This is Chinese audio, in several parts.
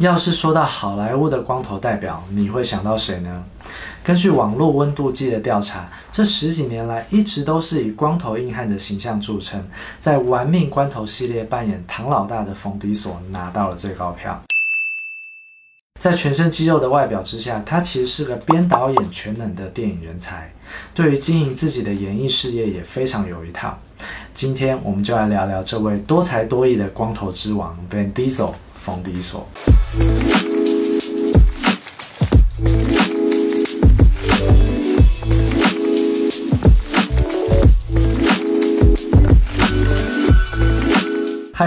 要是说到好莱坞的光头代表，你会想到谁呢？根据网络温度计的调查，这十几年来一直都是以光头硬汉的形象著称。在《玩命关头》系列扮演唐老大的冯迪索拿到了最高票。在全身肌肉的外表之下，他其实是个编导演全能的电影人才，对于经营自己的演艺事业也非常有一套。今天我们就来聊聊这位多才多艺的光头之王 Van Diesel 冯迪索。Thank you.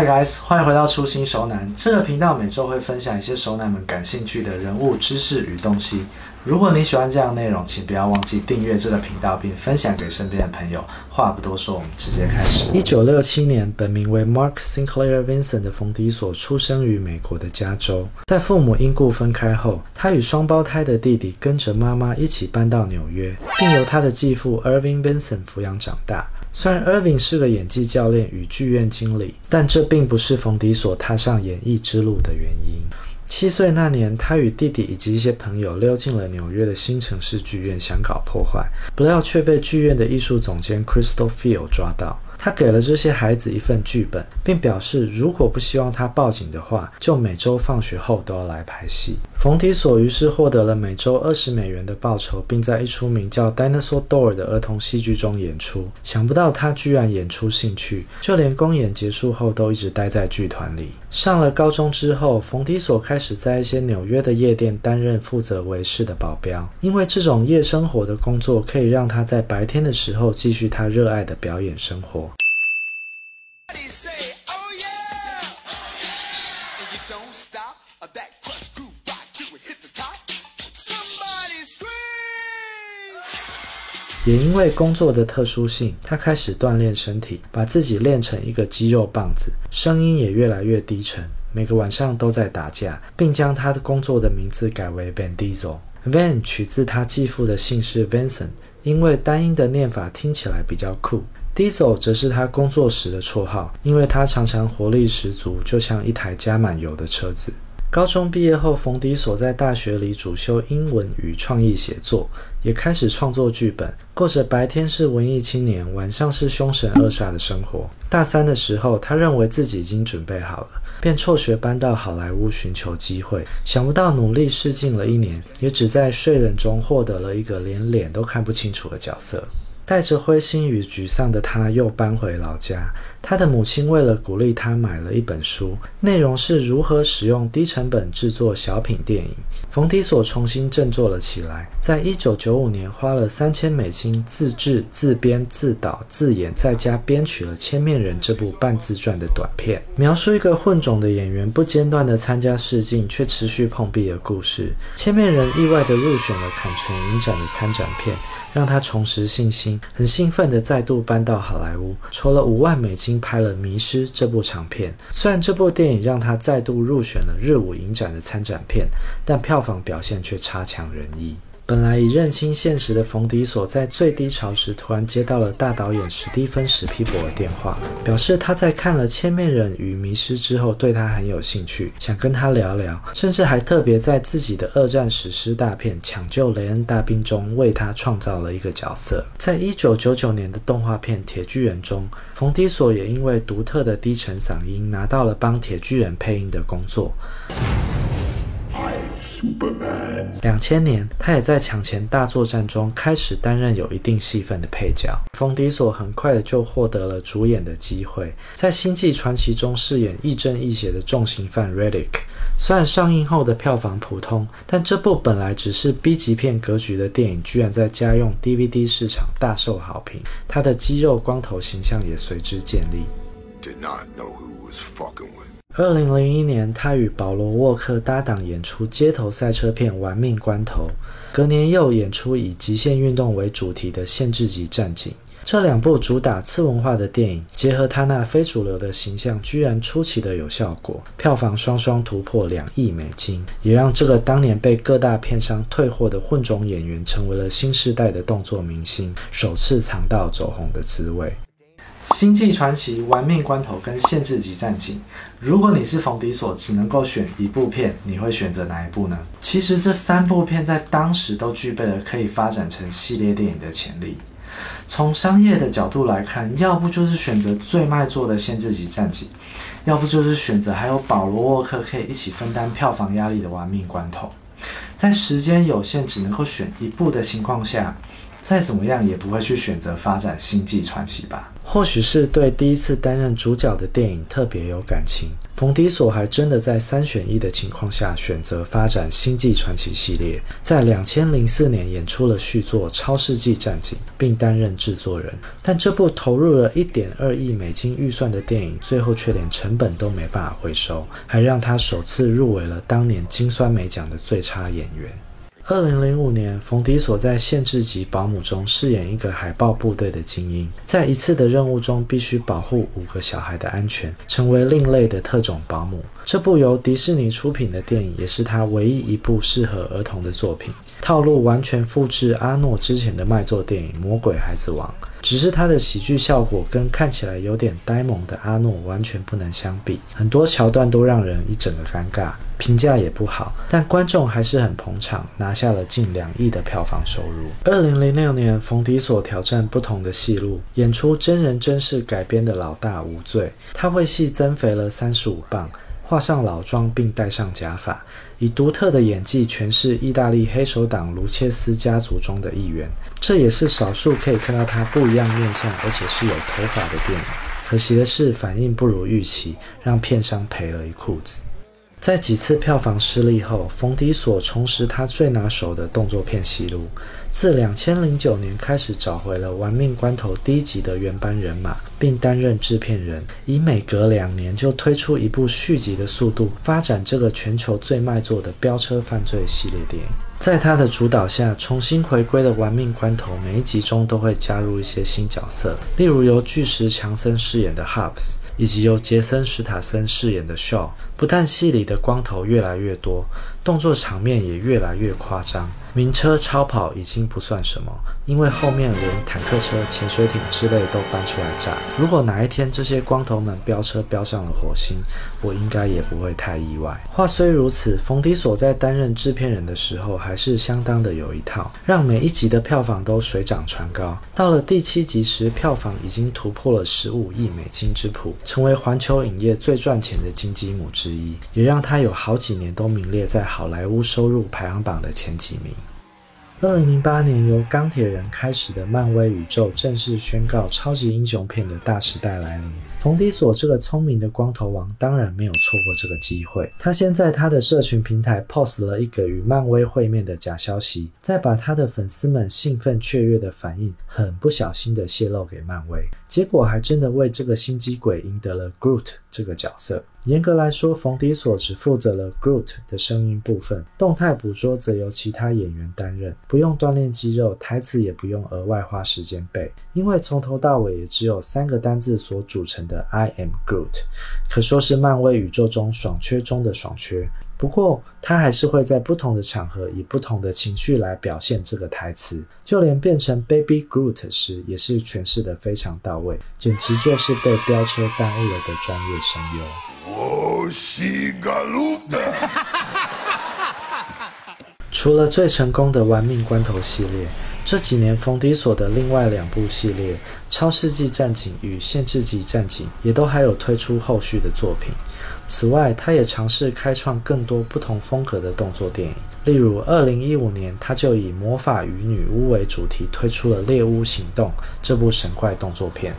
Hi guys，欢迎回到初心熟男这个频道，每周会分享一些熟男们感兴趣的人物、知识与东西。如果你喜欢这样内容，请不要忘记订阅这个频道，并分享给身边的朋友。话不多说，我们直接开始。一九六七年，本名为 Mark Sinclair Vincent 的冯迪索出生于美国的加州。在父母因故分开后，他与双胞胎的弟弟跟着妈妈一起搬到纽约，并由他的继父 Irving Vincent 抚养长大。虽然 Irving 是个演技教练与剧院经理，但这并不是冯迪索踏上演艺之路的原因。七岁那年，他与弟弟以及一些朋友溜进了纽约的新城市剧院，想搞破坏，不料却被剧院的艺术总监 Crystal Field 抓到。他给了这些孩子一份剧本，并表示如果不希望他报警的话，就每周放学后都要来拍戏。冯提索于是获得了每周二十美元的报酬，并在一出名叫《Dinosaur Door》的儿童戏剧中演出。想不到他居然演出兴趣，就连公演结束后都一直待在剧团里。上了高中之后，冯提索开始在一些纽约的夜店担任负责维持的保镖，因为这种夜生活的工作可以让他在白天的时候继续他热爱的表演生活。也因为工作的特殊性，他开始锻炼身体，把自己练成一个肌肉棒子，声音也越来越低沉，每个晚上都在打架，并将他的工作的名字改为 Van Diesel。Van 取自他继父的姓氏 Vincent，因为单音的念法听起来比较酷。Diesel 则是他工作时的绰号，因为他常常活力十足，就像一台加满油的车子。高中毕业后，冯迪所在大学里主修英文与创意写作，也开始创作剧本，过着白天是文艺青年，晚上是凶神恶煞的生活。大三的时候，他认为自己已经准备好了，便辍学搬到好莱坞寻求机会。想不到努力试镜了一年，也只在睡人中获得了一个连脸都看不清楚的角色。带着灰心与沮丧的他，又搬回老家。他的母亲为了鼓励他，买了一本书，内容是如何使用低成本制作小品电影。冯提索重新振作了起来，在一九九五年花了三千美金自制、自编、自导、自演，在家编曲了《千面人》这部半自传的短片，描述一个混种的演员不间断地参加试镜，却持续碰壁的故事。《千面人》意外地入选了坎城影展的参展片。让他重拾信心，很兴奋地再度搬到好莱坞，筹了五万美金拍了《迷失》这部长片。虽然这部电影让他再度入选了日舞影展的参展片，但票房表现却差强人意。本来已认清现实的冯迪索，在最低潮时突然接到了大导演史蒂芬史皮伯的电话，表示他在看了《千面人》与《迷失》之后，对他很有兴趣，想跟他聊聊，甚至还特别在自己的二战史诗大片《抢救雷恩大兵》中为他创造了一个角色。在一九九九年的动画片《铁巨人》中，冯迪索也因为独特的低沉嗓音，拿到了帮铁巨人配音的工作。两千年，他也在抢钱大作战中开始担任有一定戏份的配角。冯迪索很快的就获得了主演的机会，在《星际传奇》中饰演亦正亦邪的重刑犯 Relic。虽然上映后的票房普通，但这部本来只是 B 级片格局的电影，居然在家用 DVD 市场大受好评，他的肌肉光头形象也随之建立。二零零一年，他与保罗沃克搭档演出街头赛车片《玩命关头》，隔年又演出以极限运动为主题的《限制级战警》。这两部主打次文化的电影，结合他那非主流的形象，居然出奇的有效果，票房双双突破两亿美金，也让这个当年被各大片商退货的混种演员，成为了新时代的动作明星，首次尝到走红的滋味。《星际传奇》《玩命关头》跟《限制级战警》，如果你是冯迪索，只能够选一部片，你会选择哪一部呢？其实这三部片在当时都具备了可以发展成系列电影的潜力。从商业的角度来看，要不就是选择最卖座的《限制级战警》，要不就是选择还有保罗沃克可以一起分担票房压力的《玩命关头》。在时间有限，只能够选一部的情况下。再怎么样也不会去选择发展《星际传奇》吧？或许是对第一次担任主角的电影特别有感情，冯迪索还真的在三选一的情况下选择发展《星际传奇》系列，在两千零四年演出了续作《超世纪战警》，并担任制作人。但这部投入了一点二亿美金预算的电影，最后却连成本都没办法回收，还让他首次入围了当年金酸梅奖的最差演员。二零零五年，冯迪所在《限制级保姆》中饰演一个海豹部队的精英，在一次的任务中必须保护五个小孩的安全，成为另类的特种保姆。这部由迪士尼出品的电影，也是他唯一一部适合儿童的作品。套路完全复制阿诺之前的卖座电影《魔鬼孩子王》，只是他的喜剧效果跟看起来有点呆萌的阿诺完全不能相比，很多桥段都让人一整个尴尬，评价也不好，但观众还是很捧场，拿下了近两亿的票房收入。二零零六年，冯迪所挑战不同的戏路，演出真人真事改编的《老大无罪》，他为戏增肥了三十五磅。化上老妆并戴上假发，以独特的演技诠释意大利黑手党卢切斯家族中的一员。这也是少数可以看到他不一样面相，而且是有头发的电影。可惜的是，反应不如预期，让片商赔了一裤子。在几次票房失利后，冯迪索重拾他最拿手的动作片戏路。自两千零九年开始，找回了《玩命关头》第一集的原班人马，并担任制片人，以每隔两年就推出一部续集的速度，发展这个全球最卖座的飙车犯罪系列电影。在他的主导下，重新回归的《玩命关头》每一集中都会加入一些新角色，例如由巨石强森饰演的 Hubs，以及由杰森·史塔森饰演的 Shaw。不但戏里的光头越来越多，动作场面也越来越夸张。名车超跑已经不算什么，因为后面连坦克车、潜水艇之类都搬出来炸。如果哪一天这些光头们飙车飙上了火星，我应该也不会太意外。话虽如此，冯迪所在担任制片人的时候还是相当的有一套，让每一集的票房都水涨船高。到了第七集时，票房已经突破了十五亿美金之谱，成为环球影业最赚钱的金鸡母之，也让他有好几年都名列在好莱坞收入排行榜的前几名。二零零八年，由钢铁人开始的漫威宇宙正式宣告超级英雄片的大时代来临。冯迪索这个聪明的光头王当然没有错过这个机会。他先在他的社群平台 post 了一个与漫威会面的假消息，再把他的粉丝们兴奋雀跃的反应很不小心的泄露给漫威，结果还真的为这个心机鬼赢得了 Groot 这个角色。严格来说，冯迪索只负责了 Groot 的声音部分，动态捕捉则由其他演员担任，不用锻炼肌肉，台词也不用额外花时间背，因为从头到尾也只有三个单字所组成的 I am Groot，可说是漫威宇宙中爽缺中的爽缺。不过，他还是会在不同的场合以不同的情绪来表现这个台词，就连变成 Baby Groot 时，也是诠释的非常到位，简直就是被飙车耽误了的专业声优。除了最成功的《玩命关头》系列，这几年冯迪所的另外两部系列《超世纪战警》与《限制级战警》也都还有推出后续的作品。此外，他也尝试开创更多不同风格的动作电影，例如2015年，他就以魔法与女巫为主题推出了《猎巫行动》这部神怪动作片。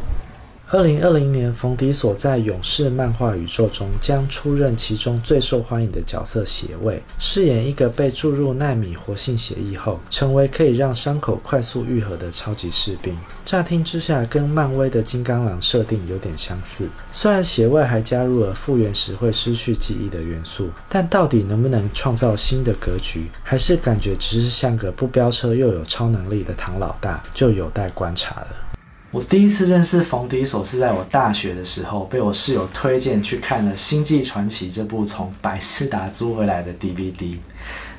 二零二零年，冯迪所在勇士漫画宇宙中将出任其中最受欢迎的角色邪卫，饰演一个被注入纳米活性血液后，成为可以让伤口快速愈合的超级士兵。乍听之下，跟漫威的金刚狼设定有点相似。虽然邪卫还加入了复原时会失去记忆的元素，但到底能不能创造新的格局，还是感觉只是像个不飙车又有超能力的唐老大，就有待观察了。我第一次认识冯迪索是在我大学的时候，被我室友推荐去看了《星际传奇》这部从百事达租回来的 DVD。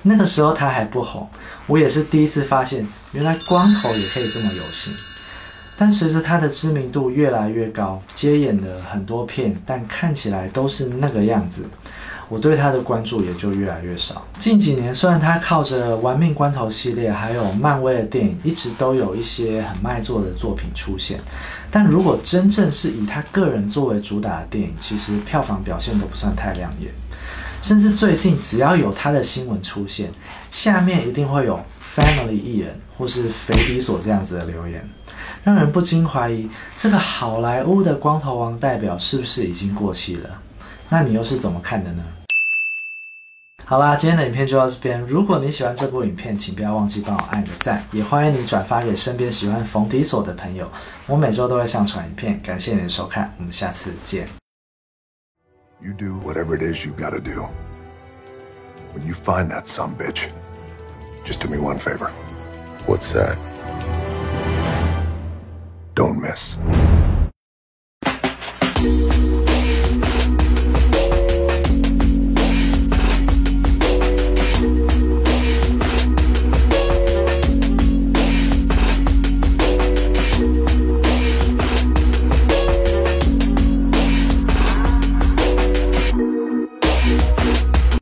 那个时候他还不红，我也是第一次发现，原来光头也可以这么有型。但随着他的知名度越来越高，接演了很多片，但看起来都是那个样子，我对他的关注也就越来越少。近几年，虽然他靠着《玩命关头》系列，还有漫威的电影，一直都有一些很卖座的作品出现，但如果真正是以他个人作为主打的电影，其实票房表现都不算太亮眼。甚至最近只要有他的新闻出现，下面一定会有 Family 艺人或是肥迪索这样子的留言，让人不禁怀疑这个好莱坞的光头王代表是不是已经过气了？那你又是怎么看的呢？好啦，今天的影片就到这边。如果你喜欢这部影片，请不要忘记帮我按个赞，也欢迎你转发给身边喜欢冯迪索的朋友。我每周都会上传影片，感谢你的收看，我们下次见。You do whatever it is you gotta do. When you find that some bitch, just do me one favor. What's that? Don't miss.